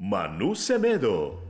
Manu Semedo.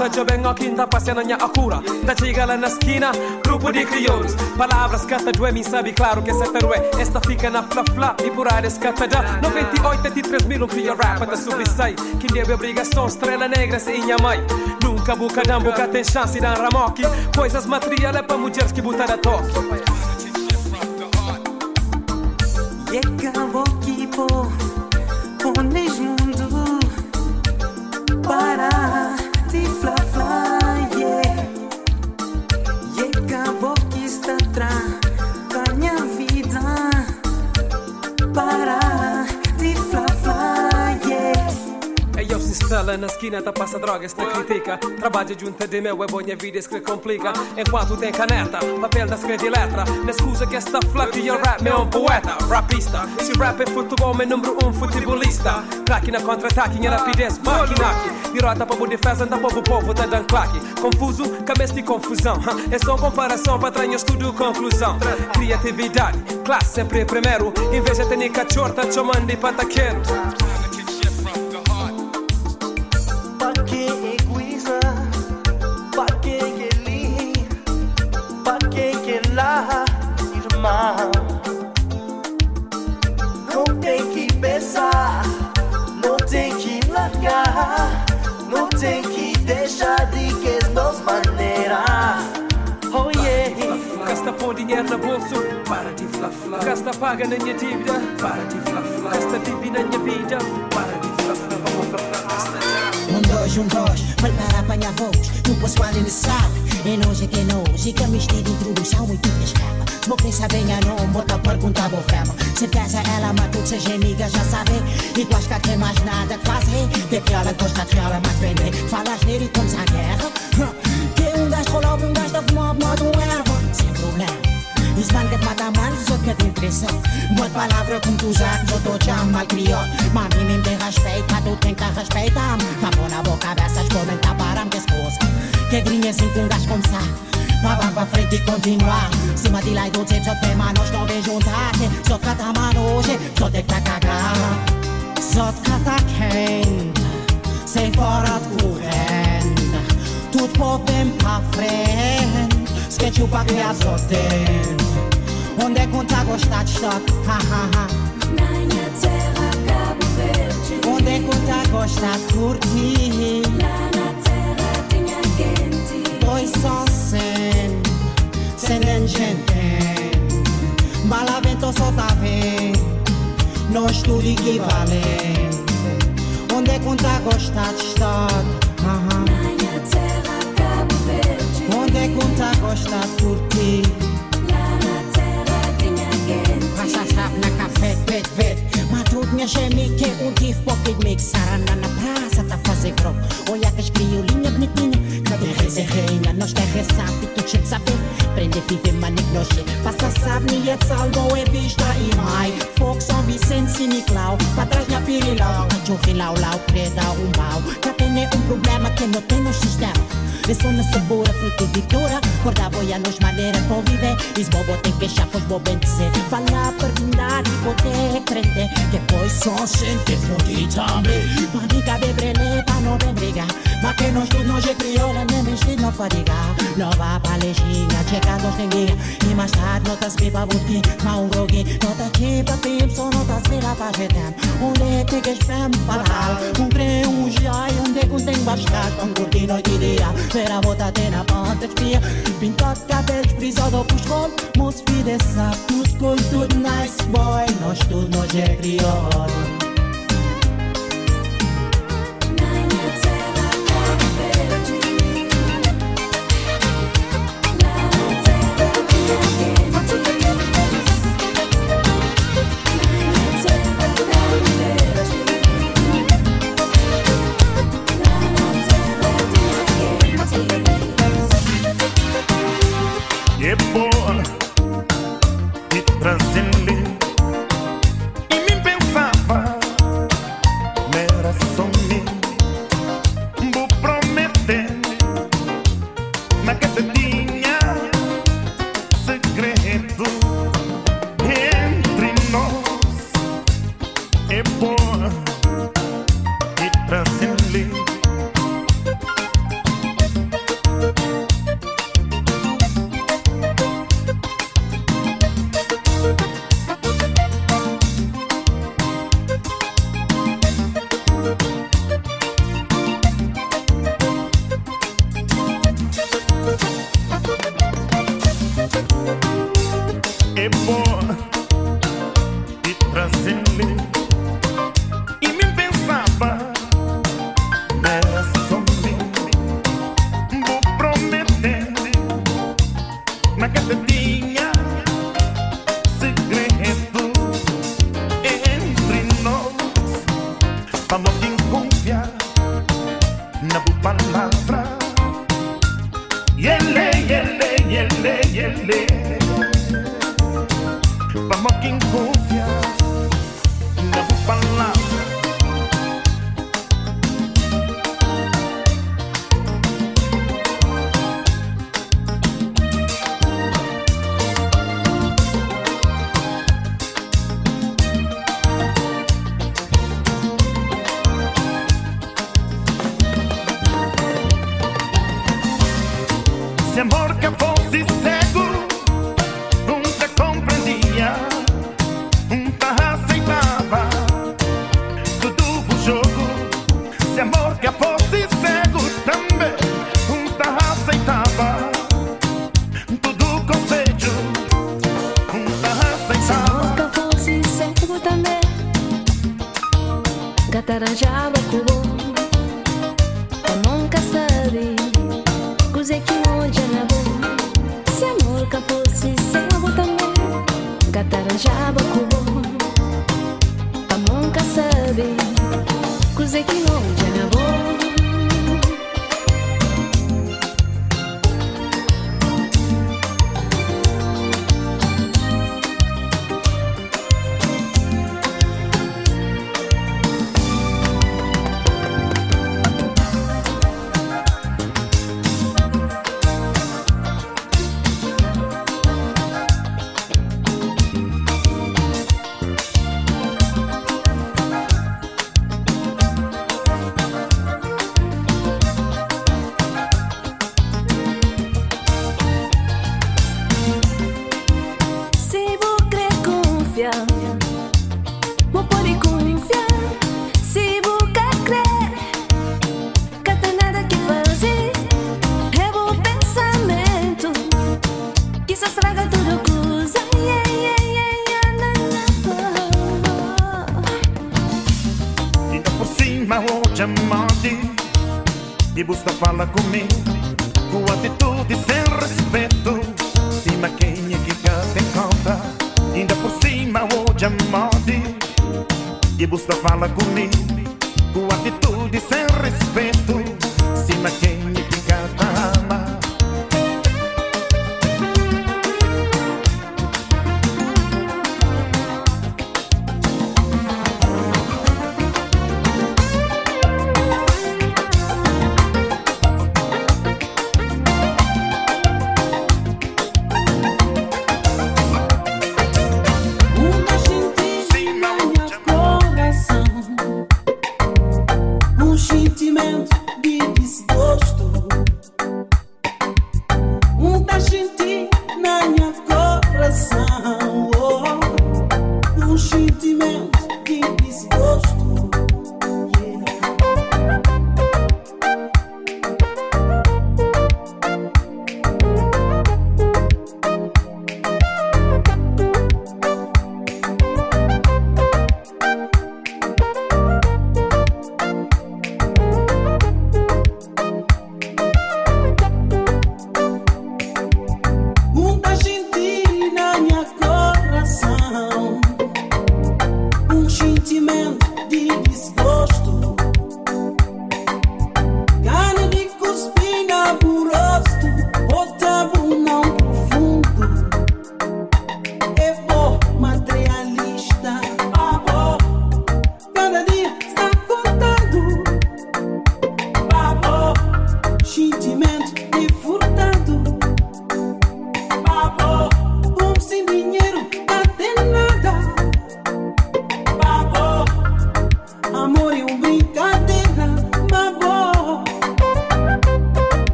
Povo tá já bem aqui, tá passando a cura. Da chega lá na esquina, grupo de crioulos. Palavras cata do mim sabe claro que essa é Esta fica na fla fla e por área escata da 98 e 3 mil um cria rap da sobressai. Quem deve obrigação, estrela negra se inha mãe. Nunca buca dam, buca tem chance dar ramoque. Coisas materiais pra mulheres que botar a toque. Na esquina, tá passa droga, esta critica. Trabalha junto de meu, é bom minha vida, isso que complica. Enquanto tem caneta, papel da escreve letra. Na escusa que esta flaca e o rap, meu é um poeta, rapista. Se rap é futebol, meu número um futebolista. Craque na contra-ataque, minha rapidez, máquina. Derrota para o defesa, anda para o povo, tá dando claque. Confuso, cabeça de confusão. É só comparação, patranhas, tudo conclusão. Criatividade, classe sempre primeiro. Inveja tem cachorta, chamando de pataqueiro. Na bolso. Para de flaflar Gasta paga na minha dívida. Para de flaflar Gasta vive na minha vida. Para de flaflar Vamos flaflar Gasta Um dois, um dois, prepara apanhar voos. No pessoal ele sabe, é nós é que é nós E que a mistura introdução e tudo escapa. Smoke nem sabem a não, bota pergunta boa fama. Certeza ela, mas tudo seja amiga já sabe. E tu acha que tem mais nada que fazer? De que ela gosta de ela mais vender Falas nele e comes a guerra. Que um gajo rola, um gajo da fumar, modo um erva de mata mal, só que te interessa Boa palavra como tu usas, eu tô já mal criado Mami nem tem respeito, mas tu tem que respeitar Tá bom na boca, cabeça, experimentar para me esposa Que grinha assim com um gajo começar Vá vá pra frente e continuar Cima de lá e do tempo, só tem manos, não vem juntar Só cata mano hoje, só tem que tá cagar. Só te cata quente Sem fora de corrente Tudo povo vem pra frente Criar só tem Onde é que tá gostar de estoque? Ha ha ha Na minha terra, Cabo Verde. Onde é que tá gostar de curtir? Lá na terra tinha quente. Dois só sem Sem gente Bala vento só tá vendo Nós tudo equivalente Onde é gostar de estoque? Ha ha Onde é que de curtir? Lá na terra tinha quente. Rachachap na café, vet, vet Matut minha chemi que um tif pocket mix. Sarana na praça tá fazer grow Olha que as criolinha bonitinha Cadê reze reina, nós quer ressabe Tu chip saber, prende vive manik noche Passa sabe, ni et salvo é vista e mai Fogo São Vicente, Siniclau Pra trás minha pirilau. Cachorro lau, lau, preda, um mau Já tem um problema que não tem no sistema Eu sou na sabora, frutivitura Corda boia nos maneira para viver Is bobo tem que chapos bobo em dizer Falar per verdade, poder prender Depois Só sente forte também Manica bem brele pra não bem brigar Mas que nós tudo nós é crioula Nem vestido não fadigar Não vá pra lejinha Checa dos tenguinha E mais tarde notas pipa budquim Mas um groguinho Nota chipa pim Só notas vira pra jetem Onde é que que espem falar. Um crê um jai Onde contém bastar Com curtir noite e dia. Ver a bota ter na ponta espia Pintar cabelos Brisado pro escolo Moço vida sabe Tudo com tudo nice boy. Nós tudo nós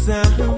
São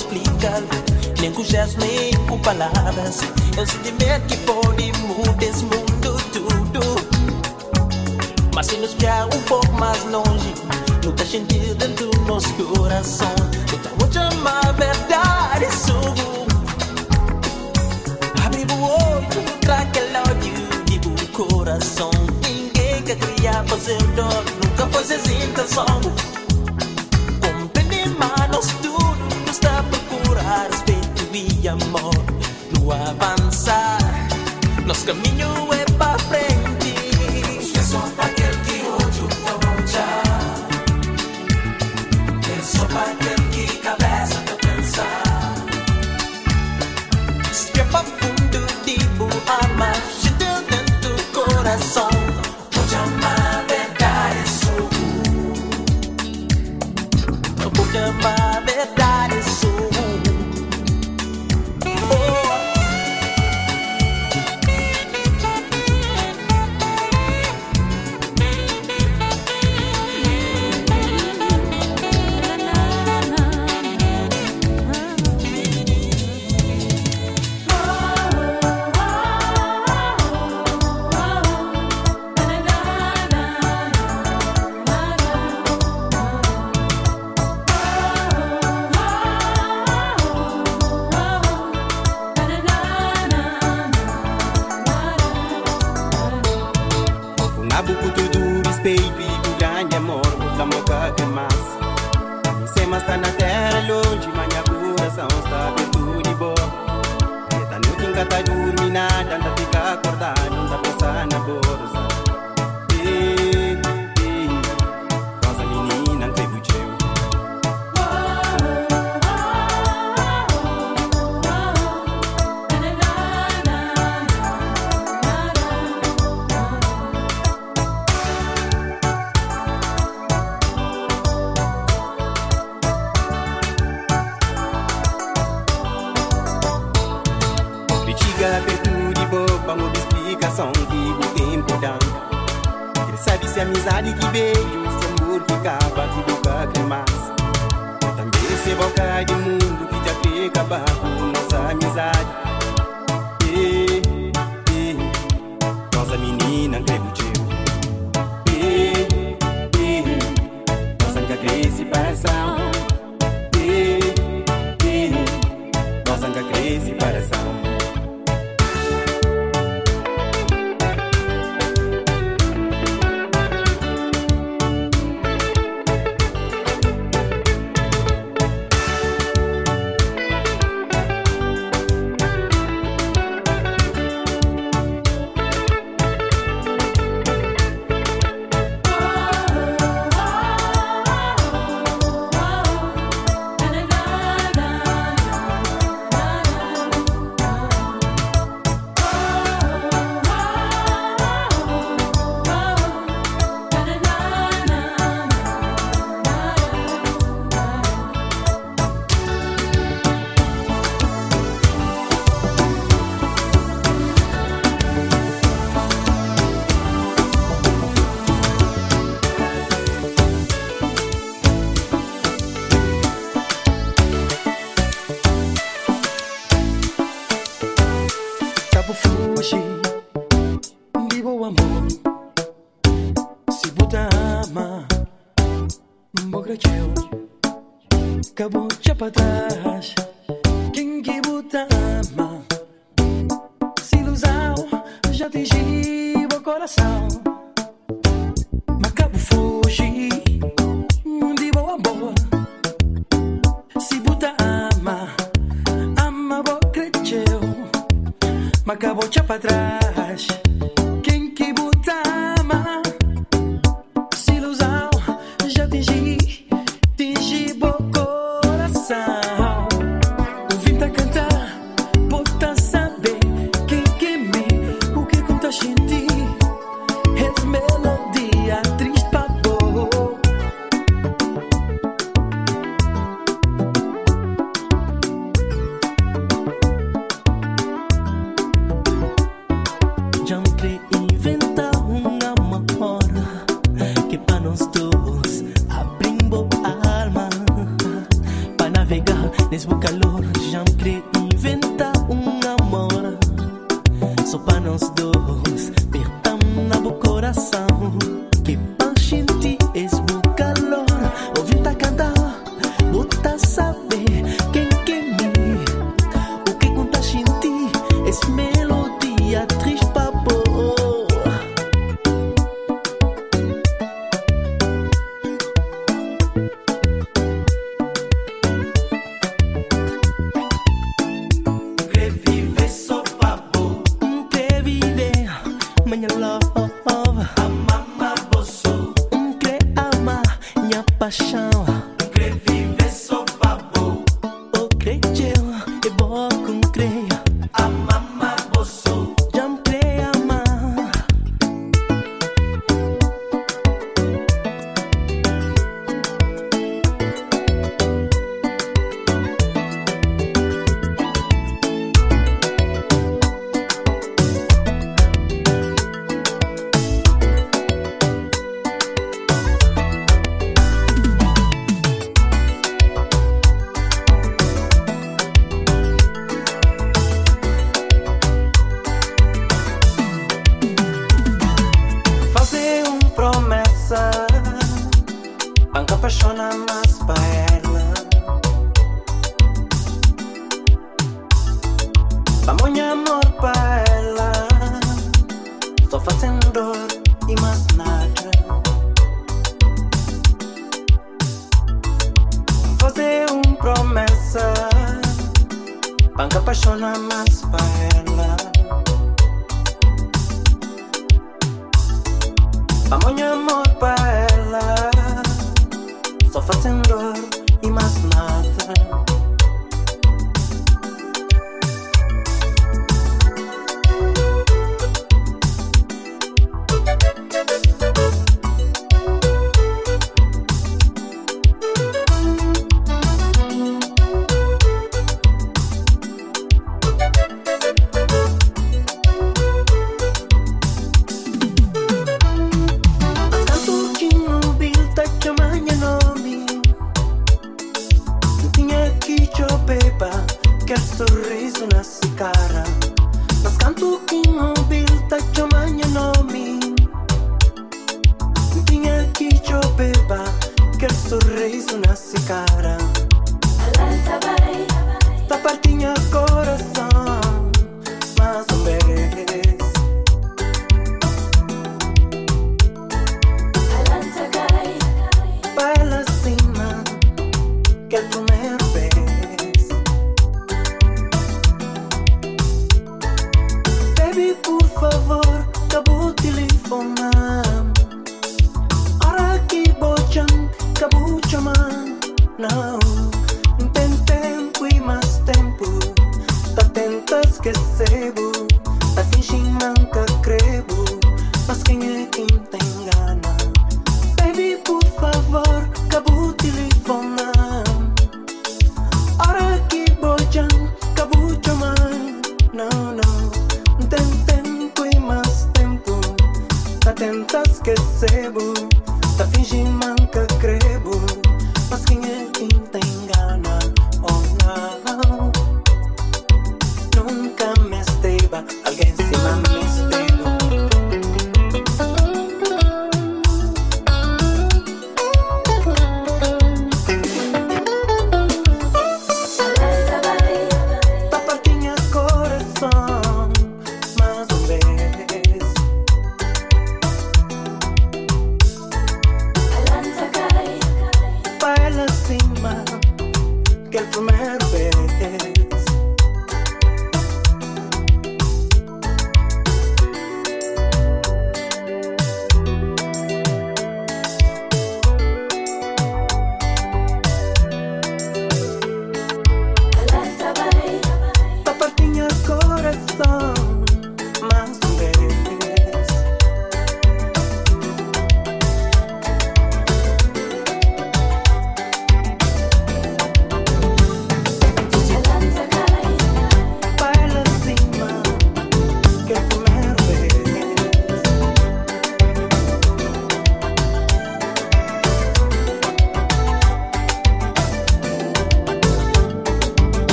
explicar, nem com gestos nem com palavras. É um sentimento que pode mudar esse mundo tudo. Mas se nos guiar um pouco mais longe, luta gentil dentro do nosso coração. Então vou te amar, verdade, sou. Abre o olho, traga ódio e o coração. Ninguém quer criar, fazer dor, nunca foi sem intenção. de amor, no avanzar los caminos. busca e mais